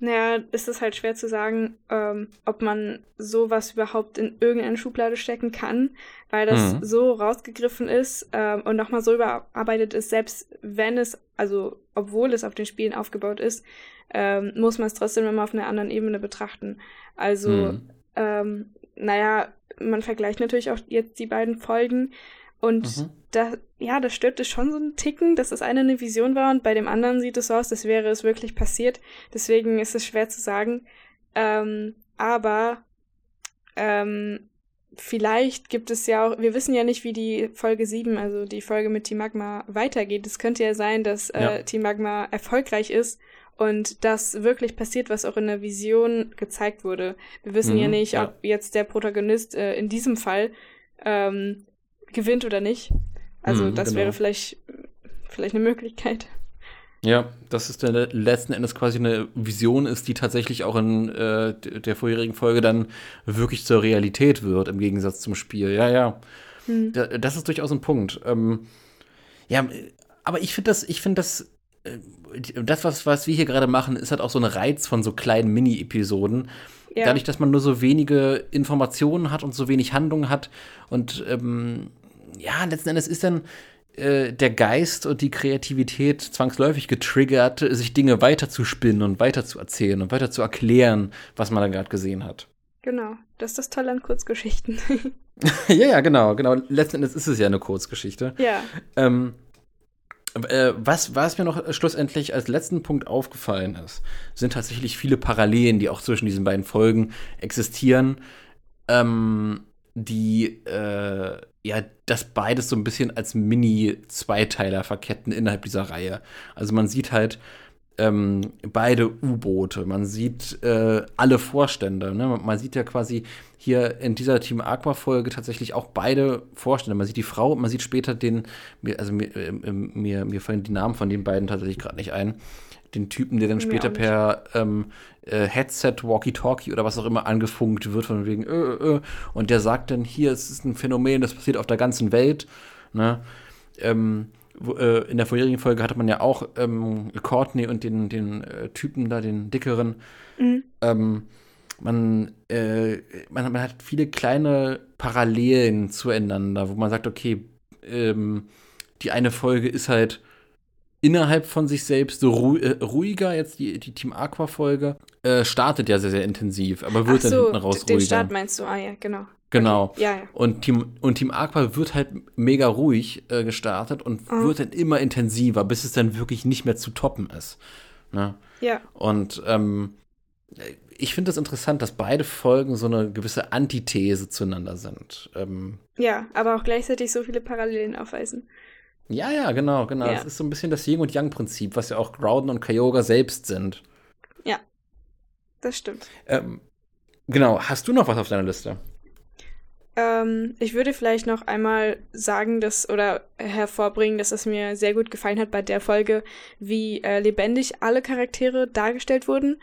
Naja, ist es halt schwer zu sagen, ähm, ob man sowas überhaupt in irgendeine Schublade stecken kann, weil das mhm. so rausgegriffen ist ähm, und nochmal so überarbeitet ist, selbst wenn es, also obwohl es auf den Spielen aufgebaut ist, ähm, muss man es trotzdem immer auf einer anderen Ebene betrachten. Also, mhm. ähm, naja, man vergleicht natürlich auch jetzt die beiden Folgen. Und mhm. da, ja, das stört es schon so einen Ticken, dass das eine eine Vision war und bei dem anderen sieht es so aus, als wäre es wirklich passiert. Deswegen ist es schwer zu sagen. Ähm, aber ähm, vielleicht gibt es ja auch, wir wissen ja nicht, wie die Folge 7, also die Folge mit Team Magma weitergeht. Es könnte ja sein, dass äh, ja. Team Magma erfolgreich ist und das wirklich passiert, was auch in der Vision gezeigt wurde. Wir wissen mhm, ja nicht, ja. ob jetzt der Protagonist äh, in diesem Fall ähm, gewinnt oder nicht. Also mhm, das genau. wäre vielleicht, vielleicht eine Möglichkeit. Ja, dass es dann letzten Endes quasi eine Vision ist, die tatsächlich auch in äh, der vorherigen Folge dann wirklich zur Realität wird, im Gegensatz zum Spiel. Ja, ja. Hm. das ist durchaus ein Punkt. Ähm, ja, aber ich finde das, ich finde das, äh, das, was, was wir hier gerade machen, ist halt auch so ein Reiz von so kleinen Mini-Episoden. Ja. Dadurch, dass man nur so wenige Informationen hat und so wenig Handlung hat und ähm, ja, letzten Endes ist dann äh, der Geist und die Kreativität zwangsläufig getriggert, sich Dinge weiterzuspinnen und weiterzuerzählen und weiter zu erklären, was man da gerade gesehen hat. Genau, das ist das Tolle an Kurzgeschichten. ja, ja, genau, genau. Letzten Endes ist es ja eine Kurzgeschichte. Ja. Ähm, äh, was, was mir noch schlussendlich als letzten Punkt aufgefallen ist, sind tatsächlich viele Parallelen, die auch zwischen diesen beiden Folgen existieren, ähm, die äh, ja das beides so ein bisschen als Mini-Zweiteiler verketten innerhalb dieser Reihe. Also man sieht halt ähm, beide U-Boote, man sieht äh, alle Vorstände. Ne? Man sieht ja quasi hier in dieser Team Aqua-Folge tatsächlich auch beide Vorstände. Man sieht die Frau man sieht später den, also mir, äh, mir, mir fallen die Namen von den beiden tatsächlich gerade nicht ein. Den Typen, der dann später per ähm, äh, Headset, Walkie-Talkie oder was auch immer angefunkt wird, von wegen, äh, äh, äh, und der sagt dann, hier, es ist ein Phänomen, das passiert auf der ganzen Welt. Ne? Ähm, wo, äh, in der vorherigen Folge hatte man ja auch ähm, Courtney und den, den äh, Typen da, den dickeren. Mhm. Ähm, man, äh, man, man, hat viele kleine Parallelen zueinander, wo man sagt, okay, ähm, die eine Folge ist halt innerhalb von sich selbst so ru äh, ruhiger, jetzt die, die Team Aqua-Folge, äh, startet ja sehr, sehr intensiv, aber wird Ach dann hinten raus den ruhiger. Start meinst du, ah ja, genau. Genau. Okay. Ja, ja. Und, Team, und Team Aqua wird halt mega ruhig äh, gestartet und Mhm. wird dann immer intensiver, bis es dann wirklich nicht mehr zu toppen ist. Ne? Ja, Und ähm, ich finde es das interessant, dass beide Folgen so eine gewisse Antithese zueinander sind. Ähm, ja, aber auch gleichzeitig so viele Parallelen aufweisen. Ja, ja, genau, genau. Ja. Das ist so ein bisschen das Yin- und Yang-Prinzip, was ja auch Groudon und Kyogre selbst sind. Das stimmt. Ähm, genau, hast du noch was auf deiner Liste? Ähm, ich würde vielleicht noch einmal sagen, dass oder hervorbringen, dass es mir sehr gut gefallen hat bei der Folge, wie äh, lebendig alle Charaktere dargestellt wurden.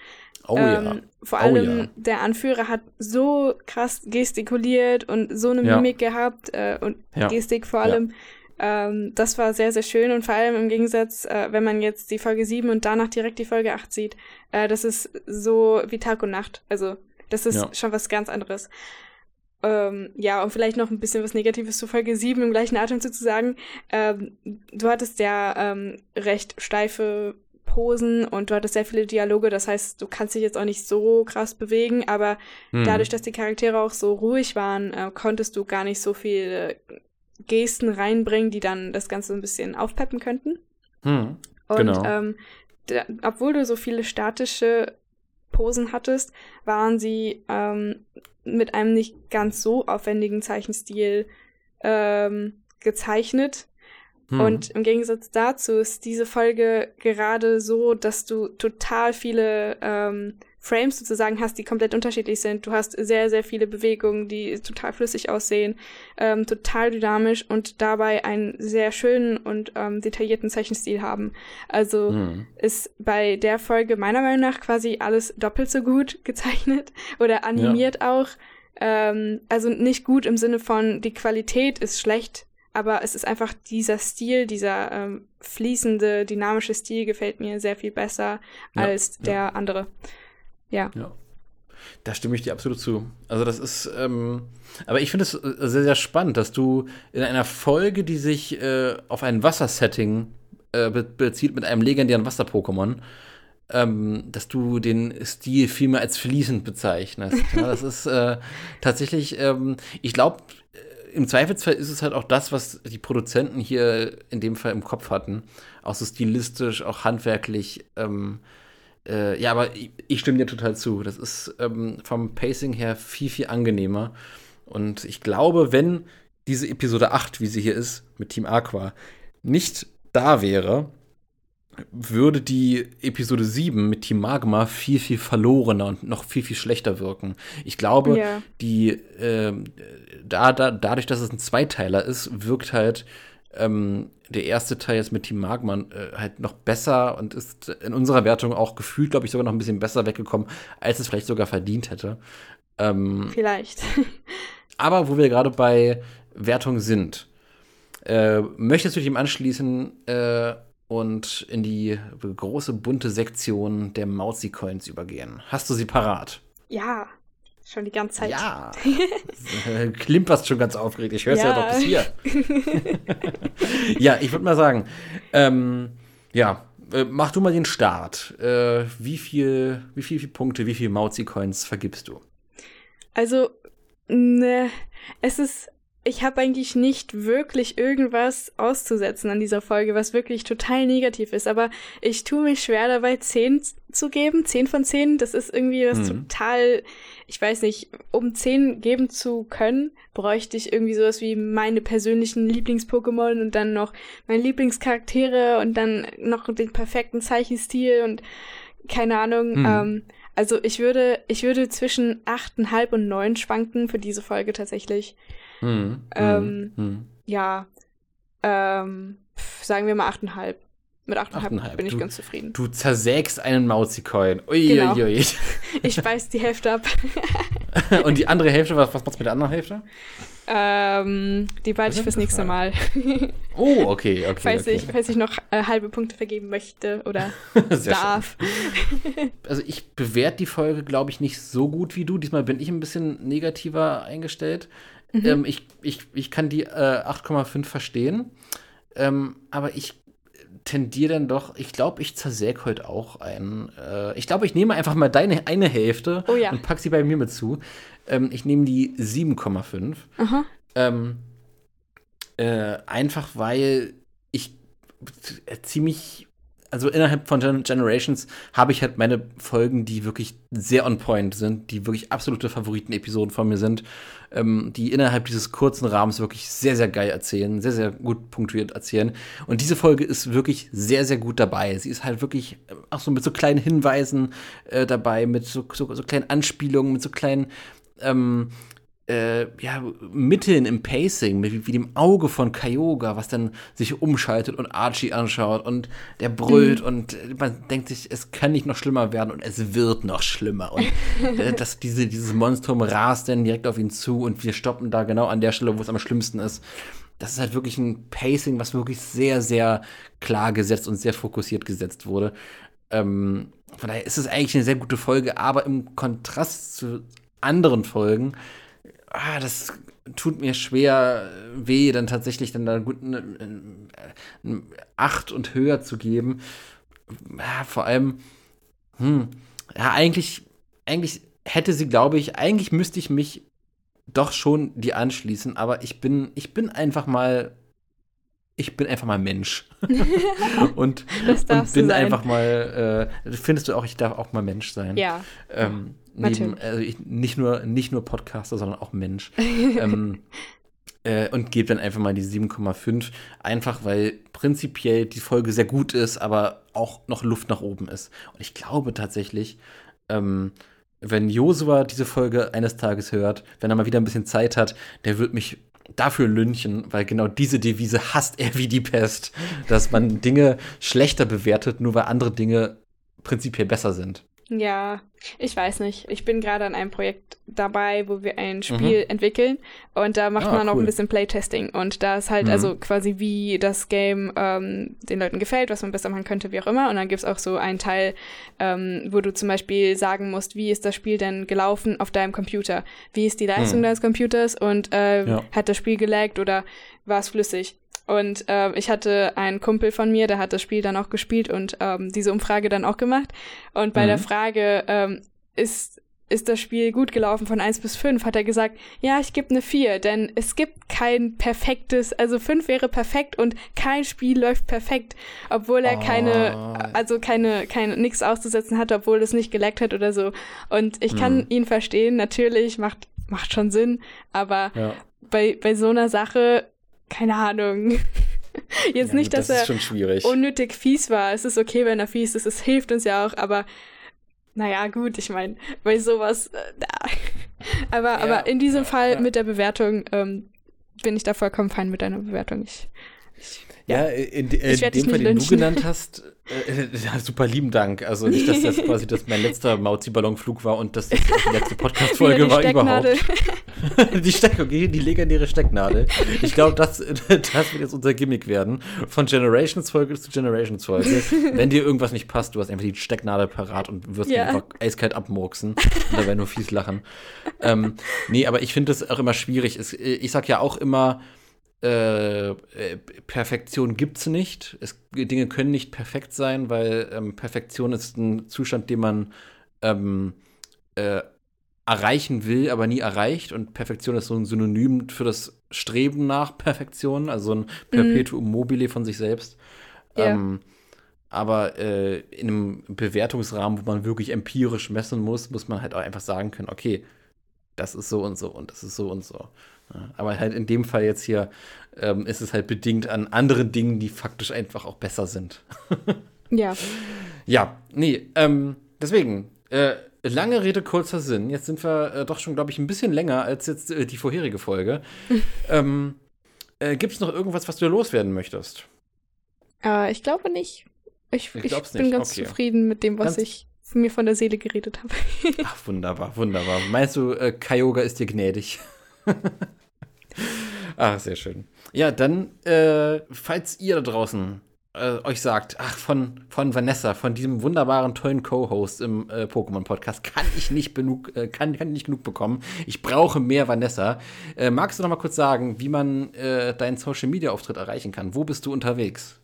Oh ähm, ja. Vor Oh allem ja. der Anführer hat so krass gestikuliert und so eine Ja. Mimik gehabt äh, und Ja. Gestik vor Ja. allem. Ähm, das war sehr, sehr schön und vor allem im Gegensatz, äh, wenn man jetzt die Folge 7 und danach direkt die Folge 8 sieht, äh, das ist so wie Tag und Nacht. Also, das ist Ja. schon was ganz anderes. Ähm, ja, und vielleicht noch ein bisschen was Negatives zu Folge 7 im gleichen Atemzug zu sagen. Ähm, du hattest ja ähm, recht steife Posen und du hattest sehr viele Dialoge, das heißt, du kannst dich jetzt auch nicht so krass bewegen, aber Hm. dadurch, dass die Charaktere auch so ruhig waren, äh, konntest du gar nicht so viele Gesten reinbringen, die dann das Ganze ein bisschen aufpeppen könnten. Hm. Und Genau. ähm, da, obwohl du so viele statische Posen hattest, waren sie ähm, mit einem nicht ganz so aufwendigen Zeichenstil ähm, gezeichnet. Hm. Und im Gegensatz dazu ist diese Folge gerade so, dass du total viele ähm, Frames sozusagen hast, die komplett unterschiedlich sind. Du hast sehr, sehr viele Bewegungen, die total flüssig aussehen, ähm, total dynamisch und dabei einen sehr schönen und ähm, detaillierten Zeichenstil haben. Also Hm. ist bei der Folge meiner Meinung nach quasi alles doppelt so gut gezeichnet oder animiert auch. Ähm, also nicht gut im Sinne von, die Qualität ist schlecht, aber es ist einfach dieser Stil, dieser ähm, fließende, dynamische Stil gefällt mir sehr viel besser Ja, als ja. der andere. Ja. Ja. Da stimme ich dir absolut zu. Also das ist, ähm, aber ich finde es äh, sehr, sehr spannend, dass du in einer Folge, die sich äh, auf ein Wassersetting äh, be bezieht mit einem legendären Wasser-Pokémon, ähm, dass du den Stil vielmehr als fließend bezeichnest. ja, das ist äh, tatsächlich, ähm, ich glaube, im Zweifelsfall ist es halt auch das, was die Produzenten hier in dem Fall im Kopf hatten. Auch so stilistisch, auch handwerklich. Ähm, äh, ja, aber ich, ich stimme dir total zu. Das ist ähm, vom Pacing her viel, viel angenehmer. Und ich glaube, wenn diese Episode 8, wie sie hier ist, mit Team Aqua, nicht da wäre, würde die Episode 7 mit Team Magma viel, viel verlorener und noch viel, viel schlechter wirken. Ich glaube, Ja. die, ähm, da, da, dadurch, dass es ein Zweiteiler ist, wirkt halt ähm, der erste Teil jetzt mit Team Magma äh, halt noch besser und ist in unserer Wertung auch gefühlt, glaube ich, sogar noch ein bisschen besser weggekommen, als es vielleicht sogar verdient hätte. Ähm, Vielleicht. aber wo wir gerade bei Wertung sind, äh, möchtest du dich ihm anschließen äh, und in die große bunte Sektion der Mausi-Coins übergehen? Hast du sie parat? ja, Schon die ganze Zeit. Ja. Klimperst schon ganz aufgeregt. Ich höre es ja. ja doch bis hier. ja, ich würde mal sagen, ähm, ja, äh, mach du mal den Start. Äh, wie viel, wie viel, wie viele Punkte, wie viele Mauzi-Coins vergibst du? Also, ne, es ist ich habe eigentlich nicht wirklich irgendwas auszusetzen an dieser Folge, was wirklich total negativ ist. Aber ich tue mich schwer dabei, 10 zu geben. 10 von 10, das ist irgendwie was mhm. total, ich weiß nicht, um 10 geben zu können, bräuchte ich irgendwie sowas wie meine persönlichen Lieblings-Pokémon und dann noch meine Lieblingscharaktere und dann noch den perfekten Zeichenstil und keine Ahnung. Mhm. Ähm, also ich würde, ich würde zwischen 8,5 und 9 schwanken für diese Folge tatsächlich. Hm, ähm, hm. Ja, ähm, sagen wir mal 8,5. Mit 8,5 bin ich du, ganz zufrieden. Du zersägst einen Mauzi-Coin. Uiuiui. Genau. Ui, ich beiß die Hälfte ab. Und die andere Hälfte, was, was macht's mit der anderen Hälfte? Ähm, die behalte ich fürs nächste Mal. oh, okay, okay. falls, okay. Ich, falls ich noch äh, halbe Punkte vergeben möchte oder darf. also ich bewerte die Folge, glaube ich, nicht so gut wie du. Diesmal bin ich ein bisschen negativer eingestellt. Mhm. Ähm, ich, ich, ich kann die äh, 8,5 verstehen. Ähm, aber ich tendiere dann doch, ich glaube, ich zersäge heute auch einen. Äh, ich glaube, ich nehme einfach mal deine eine Hälfte oh, ja. und pack sie bei mir mit zu. Ähm, ich nehme die 7,5. Ähm, äh, einfach weil ich ziemlich also innerhalb von Gen Generations habe ich halt meine Folgen, die wirklich sehr on point sind, die wirklich absolute Favoriten-Episoden von mir sind, ähm, die innerhalb dieses kurzen Rahmens wirklich sehr, sehr geil erzählen, sehr, sehr gut punktuiert erzählen. Und diese Folge ist wirklich sehr, sehr gut dabei. Sie ist halt wirklich äh, auch so mit so kleinen Hinweisen äh, dabei, mit so, so, so kleinen Anspielungen, mit so kleinen ähm, äh, ja, Mitteln im Pacing, wie, wie, dem Auge von Kyogre, was dann sich umschaltet und Archie anschaut und der brüllt mhm. und man denkt sich, es kann nicht noch schlimmer werden und es wird noch schlimmer. Und äh, das, diese, dieses Monstrum rast dann direkt auf ihn zu und wir stoppen da genau an der Stelle, wo es am schlimmsten ist. Das ist halt wirklich ein Pacing, was wirklich sehr, sehr klar gesetzt und sehr fokussiert gesetzt wurde. Ähm, von daher ist es eigentlich eine sehr gute Folge, aber im Kontrast zu anderen Folgen ah, das tut mir schwer weh, dann tatsächlich dann da gut eine, eine 8 und höher zu geben. Ja, vor allem, hm, ja, eigentlich, eigentlich hätte sie, glaube ich, eigentlich müsste ich mich doch schon die anschließen, aber ich bin, ich bin einfach mal, ich bin einfach mal Mensch. und, und bin einfach mal, äh, findest du auch, ich darf auch mal Mensch sein. Ja. Ähm, neben, also ich, nicht, nur, nicht nur Podcaster, sondern auch Mensch. ähm, äh, und gebe dann einfach mal die 7,5. Einfach weil prinzipiell die Folge sehr gut ist, aber auch noch Luft nach oben ist. Und ich glaube tatsächlich, ähm, wenn Josua diese Folge eines Tages hört, wenn er mal wieder ein bisschen Zeit hat, der wird mich dafür lünchen, weil genau diese Devise hasst er wie die Pest, dass man Dinge schlechter bewertet, nur weil andere Dinge prinzipiell besser sind. Ja, ich weiß nicht. Ich bin gerade an einem Projekt dabei, wo wir ein Spiel mhm. entwickeln und da macht ah, man cool. auch ein bisschen Playtesting und da ist halt mhm. also quasi wie das Game ähm, den Leuten gefällt, was man besser machen könnte, wie auch immer. Und dann gibt es auch so einen Teil, ähm, wo du zum Beispiel sagen musst, wie ist das Spiel denn gelaufen auf deinem Computer? Wie ist die Leistung mhm. deines Computers und äh, ja. hat das Spiel gelaggt oder war es flüssig? Und äh, ich hatte einen Kumpel von mir, der hat das Spiel dann auch gespielt und ähm, diese Umfrage dann auch gemacht. Und bei mhm. der Frage, ähm, ist, ist das Spiel gut gelaufen von 1 bis 5, hat er gesagt, ja, ich gebe eine 4, denn es gibt kein perfektes, also 5 wäre perfekt und kein Spiel läuft perfekt, obwohl er oh. keine, also keine, keine, nichts auszusetzen hat, obwohl es nicht geleckt hat oder so. Und ich kann mhm. ihn verstehen, natürlich, macht, macht schon Sinn, aber ja. bei, bei so einer Sache keine Ahnung. Jetzt ja, nicht, dass das er unnötig fies war. Es ist okay, wenn er fies ist. Es hilft uns ja auch, aber naja, gut, ich meine, bei sowas. Äh, aber, ja, aber in diesem ja, Fall mit der Bewertung ähm, bin ich da vollkommen fein mit deiner Bewertung. Ich, ich ja, in, in, in dem Fall, den du genannt hast, äh, ja, super lieben Dank. Also nicht, dass das quasi das mein letzter Mauzi-Ballonflug war und dass das die letzte Podcast-Folge war überhaupt. die Steck, okay, die legendäre Stecknadel. Ich glaube, das, das wird jetzt unser Gimmick werden. Von Generations-Folge zu Generations-Folge. Wenn dir irgendwas nicht passt, du hast einfach die Stecknadel parat und wirst ja. einfach eiskalt abmurksen. Und da werden nur fies lachen. ähm, nee, aber ich finde das auch immer schwierig. Ich sag ja auch immer, äh, Perfektion gibt es nicht. Dinge können nicht perfekt sein, weil ähm, Perfektion ist ein Zustand, den man ähm, äh, erreichen will, aber nie erreicht. Und Perfektion ist so ein Synonym für das Streben nach Perfektion, also so ein Perpetuum mhm. mobile von sich selbst. Ja. Ähm, aber äh, in einem Bewertungsrahmen, wo man wirklich empirisch messen muss, muss man halt auch einfach sagen können, okay, das ist so und so und das ist so und so. Aber halt in dem Fall jetzt hier ähm, ist es halt bedingt an anderen Dingen, die faktisch einfach auch besser sind. ja. Ja, nee, ähm, deswegen, äh, lange Rede, kurzer Sinn. Jetzt sind wir äh, doch schon, glaube ich, ein bisschen länger als jetzt äh, die vorherige Folge. ähm, äh, Gibt es noch irgendwas, was du loswerden möchtest? Äh, ich glaube nicht. Ich, ich, ich bin nicht. ganz okay. zufrieden mit dem, was ganz ich mir von der Seele geredet habe. Ach, wunderbar, wunderbar. Meinst du, äh, Kyogre ist dir gnädig? Ach, sehr schön. Ja, dann, äh, falls ihr da draußen äh, euch sagt, ach, von, von Vanessa, von diesem wunderbaren, tollen Co-Host im äh, Pokémon-Podcast, kann ich nicht genug, äh, kann, kann nicht genug bekommen. Ich brauche mehr Vanessa. Äh, magst du noch mal kurz sagen, wie man äh, deinen Social-Media-Auftritt erreichen kann? Wo bist du unterwegs?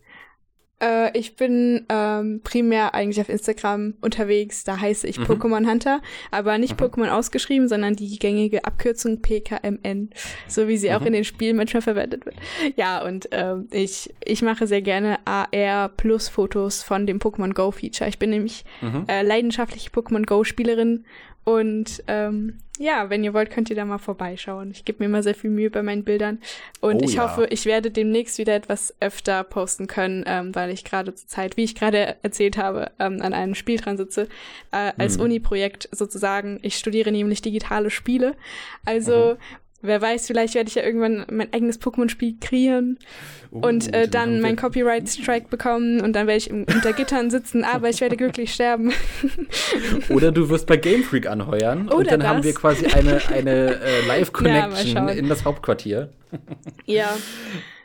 Äh, ich bin ähm, primär eigentlich auf Instagram unterwegs. Da heiße ich mhm. Pokémon Hunter, aber nicht mhm. Pokémon ausgeschrieben, sondern die gängige Abkürzung PKMN, so wie sie mhm. auch in den Spielen manchmal verwendet wird. Ja, und ähm, ich, ich mache sehr gerne AR Plus Fotos von dem Pokémon Go Feature. Ich bin nämlich mhm. äh, leidenschaftliche Pokémon Go Spielerin und ähm, ja, wenn ihr wollt, könnt ihr da mal vorbeischauen. Ich gebe mir immer sehr viel Mühe bei meinen Bildern. Und oh, ich ja. hoffe, ich werde demnächst wieder etwas öfter posten können, ähm, weil ich gerade zur Zeit, wie ich gerade erzählt habe, ähm, an einem Spiel dran sitze. Äh, als hm. Uni-Projekt sozusagen. Ich studiere nämlich digitale Spiele. Also mhm. Wer weiß, vielleicht werde ich ja irgendwann mein eigenes Pokémon-Spiel kreieren uh, und äh, dann meinen Copyright-Strike bekommen und dann werde ich unter Gittern sitzen, aber ich werde glücklich sterben. Oder du wirst bei Game Freak anheuern Oder und dann das. haben wir quasi eine, eine äh, Live-Connection ja, in das Hauptquartier. ja.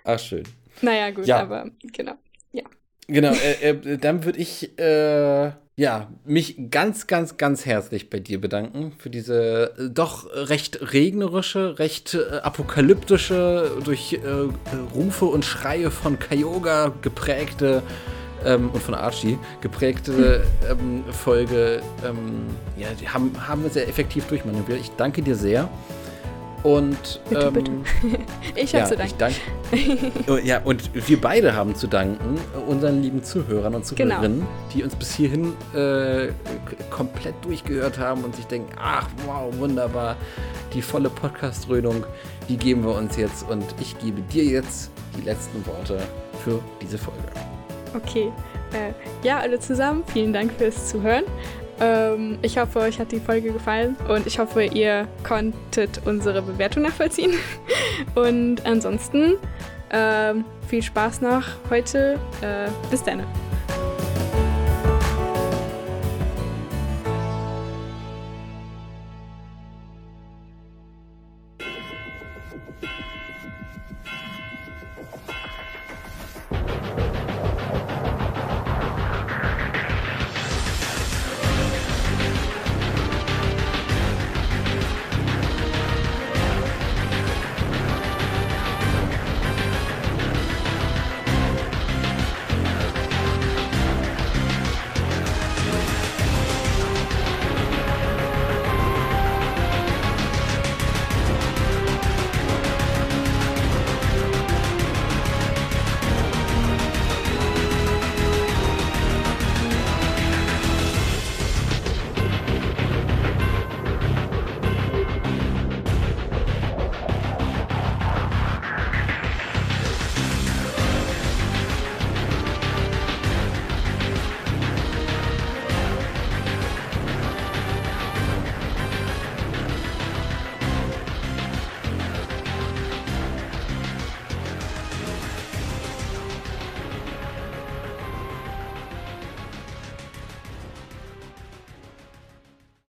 Ach, schön. Naja, gut, ja. aber genau. Ja. Genau, äh, äh dann würde ich äh, ja, mich ganz, ganz, ganz herzlich bei dir bedanken für diese äh, doch recht regnerische, recht äh, apokalyptische, durch äh, Rufe und Schreie von Kyogre geprägte ähm, und von Archie geprägte ähm, Folge. Ähm, ja, die haben, haben wir sehr effektiv durchmanövriert. Ich danke dir sehr. Und bitte, ähm, bitte. ich habe ja, zu danken. Dank, oh, ja, und wir beide haben zu danken unseren lieben Zuhörern und genau. Zuhörerinnen, genau. die uns bis hierhin äh, komplett durchgehört haben und sich denken, ach wow, wunderbar, die volle Podcast-Dröhnung, die geben wir uns jetzt und ich gebe dir jetzt die letzten Worte für diese Folge. Okay. Äh, ja, alle zusammen, vielen Dank fürs Zuhören. Ähm, ich hoffe, euch hat die Folge gefallen und ich hoffe, ihr konntet unsere Bewertung nachvollziehen. Und ansonsten ähm, viel Spaß noch heute. Äh, bis dann.